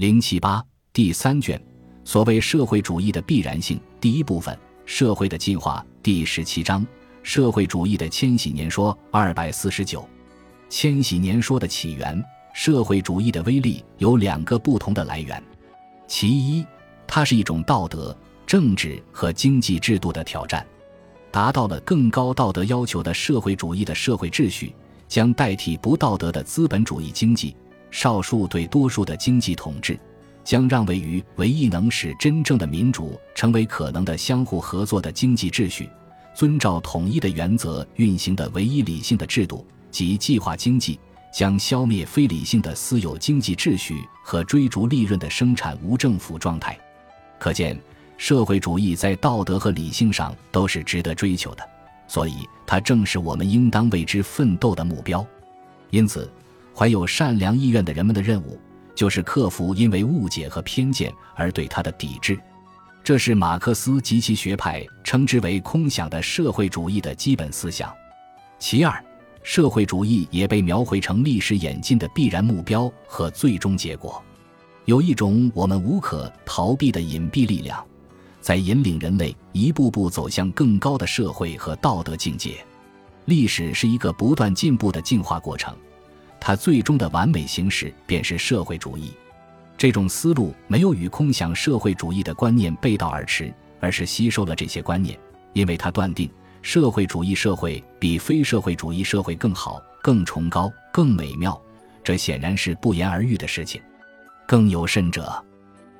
零七八第三卷，所谓社会主义的必然性，第一部分，社会的进化，第十七章，社会主义的千禧年说，二百四十九，千禧年说的起源，社会主义的威力有两个不同的来源，其一，它是一种道德、政治和经济制度的挑战。达到了更高道德要求的社会主义的社会秩序，将代替不道德的资本主义经济，少数对多数的经济统治，将让位于唯一能使真正的民主成为可能的相互合作的经济秩序，遵照统一的原则运行的唯一理性的制度及计划经济，将消灭非理性的私有经济秩序和追逐利润的生产无政府状态。可见。社会主义在道德和理性上都是值得追求的，所以它正是我们应当为之奋斗的目标。因此，怀有善良意愿的人们的任务，就是克服因为误解和偏见而对他的抵制。这是马克思及其学派称之为“空想”的社会主义的基本思想。其二，社会主义也被描绘成历史演进的必然目标和最终结果。有一种我们无可逃避的隐蔽力量。在引领人类一步步走向更高的社会和道德境界。历史是一个不断进步的进化过程，它最终的完美形式便是社会主义。这种思路没有与空想社会主义的观念背道而驰，而是吸收了这些观念，因为他断定社会主义社会比非社会主义社会更好、更崇高、更美妙。这显然是不言而喻的事情。更有甚者，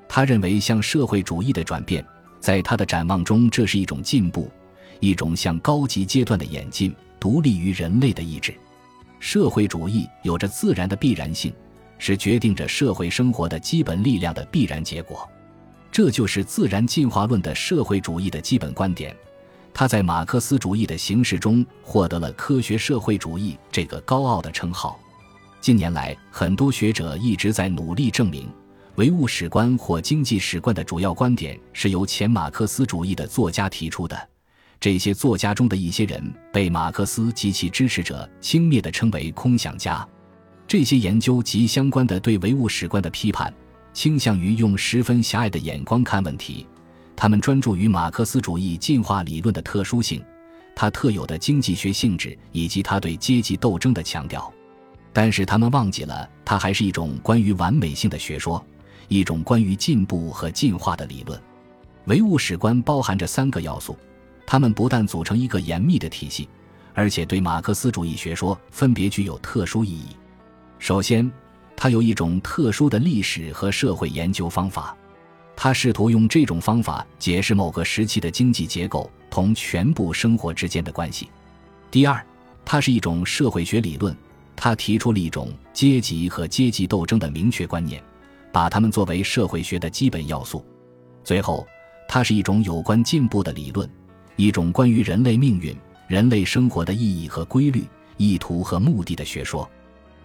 他认为向社会主义的转变。在他的展望中，这是一种进步，一种向高级阶段的演进，独立于人类的意志。社会主义有着自然的必然性，是决定着社会生活的基本力量的必然结果。这就是自然进化论的社会主义的基本观点。他在马克思主义的形式中获得了“科学社会主义”这个高傲的称号。近年来，很多学者一直在努力证明。唯物史观或经济史观的主要观点是由前马克思主义的作家提出的。这些作家中的一些人被马克思及其支持者轻蔑地称为空想家。这些研究及相关的对唯物史观的批判，倾向于用十分狭隘的眼光看问题。他们专注于马克思主义进化理论的特殊性，它特有的经济学性质以及它对阶级斗争的强调。但是他们忘记了，它还是一种关于完美性的学说。一种关于进步和进化的理论，唯物史观包含着三个要素，它们不但组成一个严密的体系，而且对马克思主义学说分别具有特殊意义。首先，它有一种特殊的历史和社会研究方法，它试图用这种方法解释某个时期的经济结构同全部生活之间的关系。第二，它是一种社会学理论，它提出了一种阶级和阶级斗争的明确观念。把它们作为社会学的基本要素。最后，它是一种有关进步的理论，一种关于人类命运、人类生活的意义和规律、意图和目的的学说。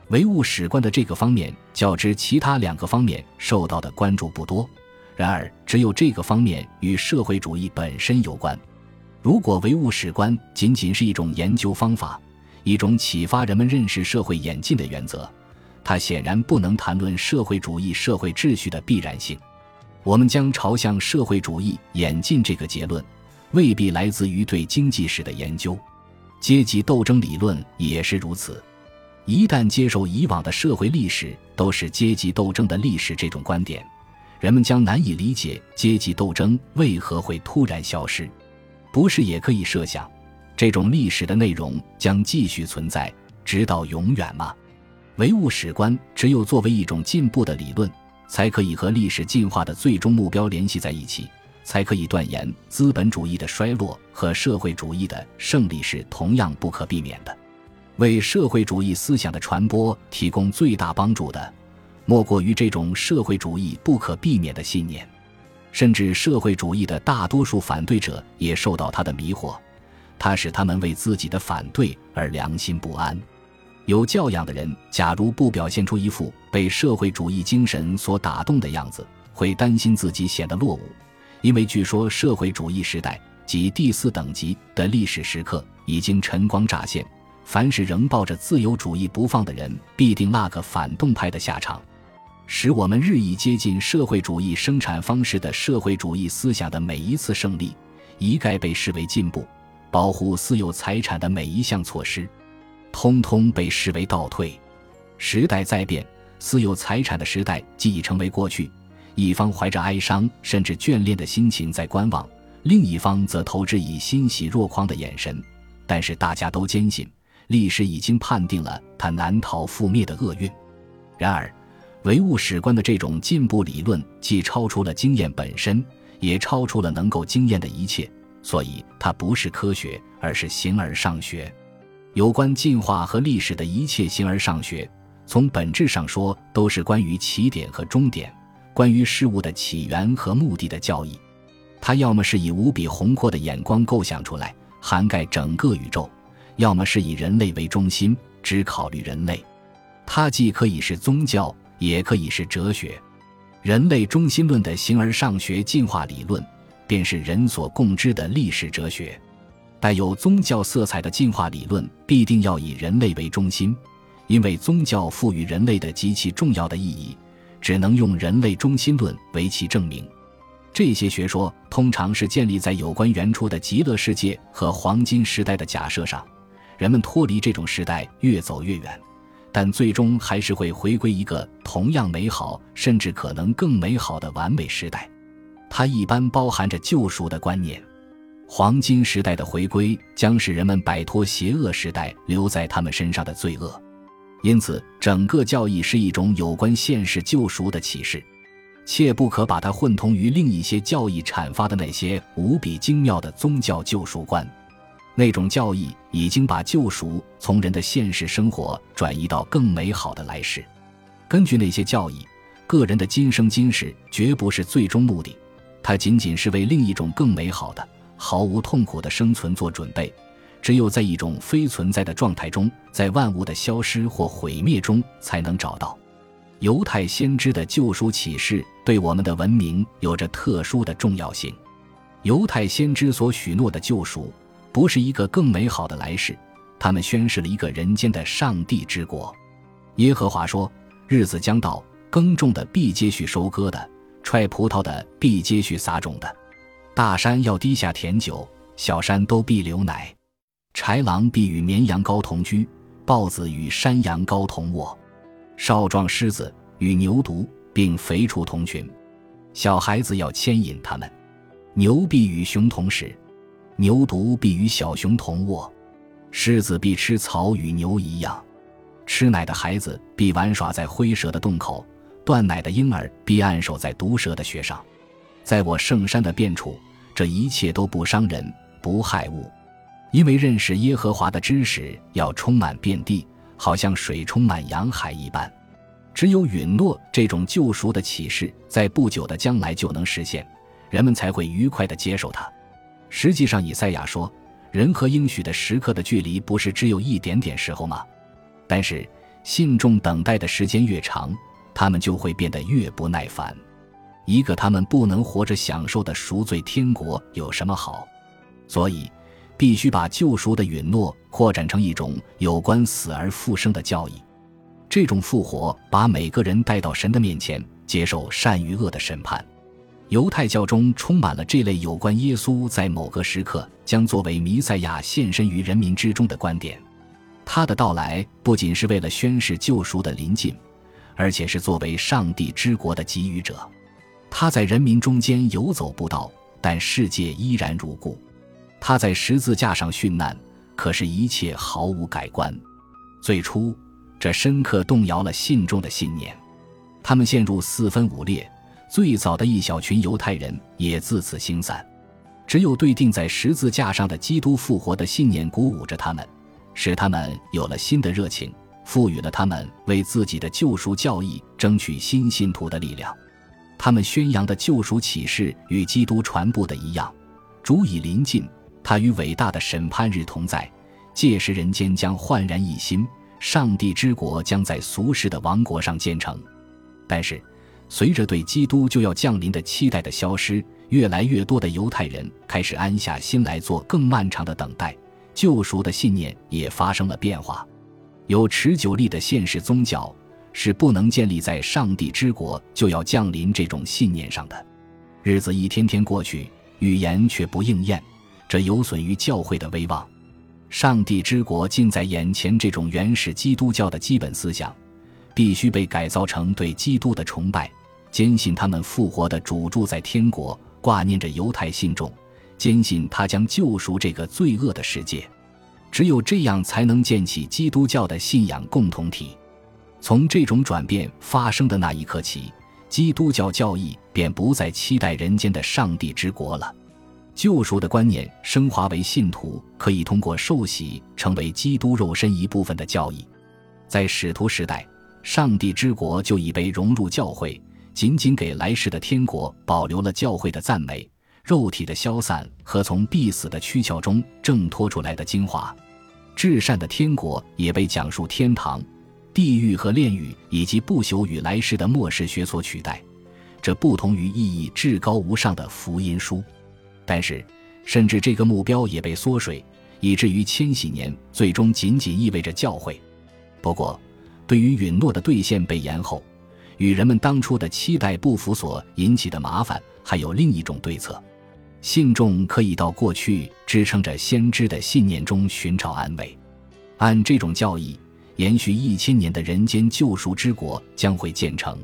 唯物史观的这个方面较之其他两个方面受到的关注不多。然而，只有这个方面与社会主义本身有关。如果唯物史观仅仅是一种研究方法，一种启发人们认识社会演进的原则。它显然不能谈论社会主义社会秩序的必然性。我们将朝向社会主义演进这个结论，未必来自于对经济史的研究。阶级斗争理论也是如此。一旦接受以往的社会历史都是阶级斗争的历史这种观点，人们将难以理解阶级斗争为何会突然消失。不是也可以设想，这种历史的内容将继续存在直到永远吗？唯物史观只有作为一种进步的理论，才可以和历史进化的最终目标联系在一起，才可以断言资本主义的衰落和社会主义的胜利是同样不可避免的。为社会主义思想的传播提供最大帮助的，莫过于这种社会主义不可避免的信念。甚至社会主义的大多数反对者也受到他的迷惑，他使他们为自己的反对而良心不安。有教养的人，假如不表现出一副被社会主义精神所打动的样子，会担心自己显得落伍，因为据说社会主义时代及第四等级的历史时刻已经晨光乍现。凡是仍抱着自由主义不放的人，必定那个反动派的下场。使我们日益接近社会主义生产方式的社会主义思想的每一次胜利，一概被视为进步；保护私有财产的每一项措施，通通被视为倒退。时代在变，私有财产的时代既已成为过去。一方怀着哀伤甚至眷恋的心情在观望，另一方则投之以欣喜若狂的眼神。但是大家都坚信，历史已经判定了他难逃覆灭的厄运。然而，唯物史观的这种进步理论既超出了经验本身，也超出了能够经验的一切，所以它不是科学，而是形而上学。有关进化和历史的一切形而上学，从本质上说，都是关于起点和终点。关于事物的起源和目的的教义，它要么是以无比宏阔的眼光构想出来，涵盖整个宇宙；要么是以人类为中心，只考虑人类。它既可以是宗教，也可以是哲学。人类中心论的形而上学进化理论，便是人所共知的历史哲学。带有宗教色彩的进化理论，必定要以人类为中心，因为宗教赋予人类的极其重要的意义。只能用人类中心论为其证明。这些学说通常是建立在有关原初的极乐世界和黄金时代的假设上。人们脱离这种时代越走越远，但最终还是会回归一个同样美好，甚至可能更美好的完美时代。它一般包含着救赎的观念。黄金时代的回归将使人们摆脱邪恶时代留在他们身上的罪恶。因此，整个教义是一种有关现世救赎的启示，切不可把它混同于另一些教义阐发的那些无比精妙的宗教救赎观。那种教义已经把救赎从人的现实生活转移到更美好的来世。根据那些教义，个人的今生今世绝不是最终目的，它仅仅是为另一种更美好的、毫无痛苦的生存做准备。只有在一种非存在的状态中，在万物的消失或毁灭中，才能找到犹太先知的救赎启示，对我们的文明有着特殊的重要性。犹太先知所许诺的救赎，不是一个更美好的来世，他们宣示了一个人间的上帝之国。耶和华说：“日子将到，耕种的必接续收割的，踹葡萄的必接续撒种的。大山要低下甜酒，小山都必流奶。”豺狼必与绵羊羔同居，豹子与山羊羔同卧，少壮狮子与牛犊并肥畜同群，小孩子要牵引他们。牛必与熊同食，牛犊必与小熊同卧，狮子必吃草与牛一样。吃奶的孩子必玩耍在灰蛇的洞口，断奶的婴儿必按守在毒蛇的穴上。在我圣山的遍处，这一切都不伤人，不害物。因为认识耶和华的知识要充满遍地，好像水充满洋海一般。只有允诺这种救赎的启示在不久的将来就能实现，人们才会愉快地接受它。实际上，以赛亚说，人和应许的时刻的距离不是只有一点点时候吗？但是，信众等待的时间越长，他们就会变得越不耐烦。一个他们不能活着享受的赎罪天国有什么好？所以。必须把救赎的允诺扩展成一种有关死而复生的教义。这种复活把每个人带到神的面前，接受善与恶的审判。犹太教中充满了这类有关耶稣在某个时刻将作为弥赛亚现身于人民之中的观点。他的到来不仅是为了宣示救赎的临近，而且是作为上帝之国的给予者。他在人民中间游走不到，但世界依然如故。他在十字架上殉难，可是，一切毫无改观。最初，这深刻动摇了信众的信念，他们陷入四分五裂。最早的一小群犹太人也自此星散。只有对钉在十字架上的基督复活的信念鼓舞着他们，使他们有了新的热情，赋予了他们为自己的救赎教义争取新信徒的力量。他们宣扬的救赎启示与基督传播的一样，主已临近。他与伟大的审判日同在，届时人间将焕然一新，上帝之国将在俗世的王国上建成。但是，随着对基督就要降临的期待的消失，越来越多的犹太人开始安下心来做更漫长的等待，救赎的信念也发生了变化。有持久力的现实宗教，是不能建立在上帝之国就要降临这种信念上的。日子一天天过去，预言却不应验，这有损于教会的威望。上帝之国近在眼前，这种原始基督教的基本思想，必须被改造成对基督的崇拜，坚信他们复活的主住在天国，挂念着犹太信众，坚信他将救赎这个罪恶的世界。只有这样，才能建起基督教的信仰共同体。从这种转变发生的那一刻起，基督教教义便不再期待人间的上帝之国了。救赎的观念升华为信徒可以通过受洗成为基督肉身一部分的教义。在使徒时代，上帝之国就已被融入教会，仅仅给来世的天国保留了教会的赞美、肉体的消散和从必死的躯壳中挣脱出来的精华。至善的天国也被讲述天堂。地狱和炼狱以及不朽与来世的末世学所取代，这不同于意义至高无上的福音书。但是，甚至这个目标也被缩水，以至于千禧年最终仅仅意味着教会。不过，对于允诺的兑现被延后，与人们当初的期待不符所引起的麻烦，还有另一种对策：信众可以到过去支撑着先知的信念中寻找安慰。按这种教义。延续一千年的人间救赎之国将会建成。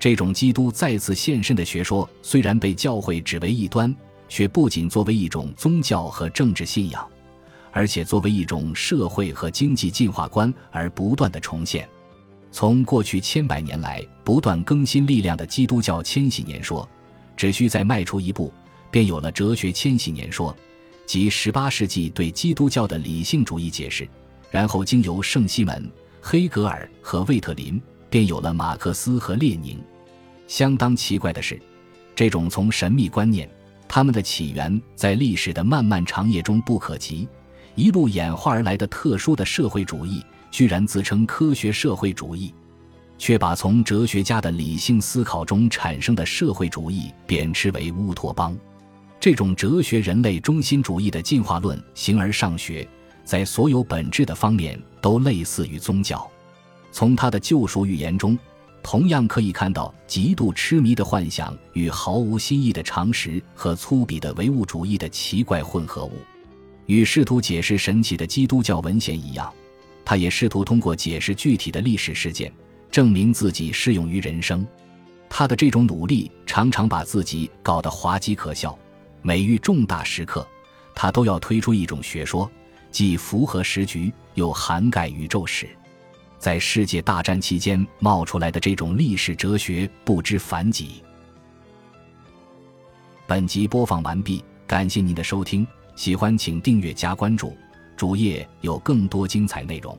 这种基督再次现身的学说，虽然被教会指为异端，却不仅作为一种宗教和政治信仰，而且作为一种社会和经济进化观而不断的重现。从过去千百年来不断更新力量的基督教千禧年说，只需再迈出一步，便有了哲学千禧年说，即十八世纪对基督教的理性主义解释。然后经由圣西门、黑格尔和魏特林，便有了马克思和列宁。相当奇怪的是，这种从神秘观念、他们的起源在历史的漫漫长夜中不可及，一路演化而来的特殊的社会主义，居然自称科学社会主义，却把从哲学家的理性思考中产生的社会主义贬斥为乌托邦。这种哲学人类中心主义的进化论，形而上学。在所有本质的方面都类似于宗教，从他的救赎预言中，同样可以看到极度痴迷的幻想与毫无新意的常识和粗鄙的唯物主义的奇怪混合物。与试图解释神奇的基督教文献一样，他也试图通过解释具体的历史事件，证明自己适用于人生。他的这种努力常常把自己搞得滑稽可笑。每遇重大时刻，他都要推出一种学说。既符合时局，又涵盖宇宙史，在世界大战期间冒出来的这种历史哲学不知凡几。本集播放完毕，感谢您的收听，喜欢请订阅加关注，主页有更多精彩内容。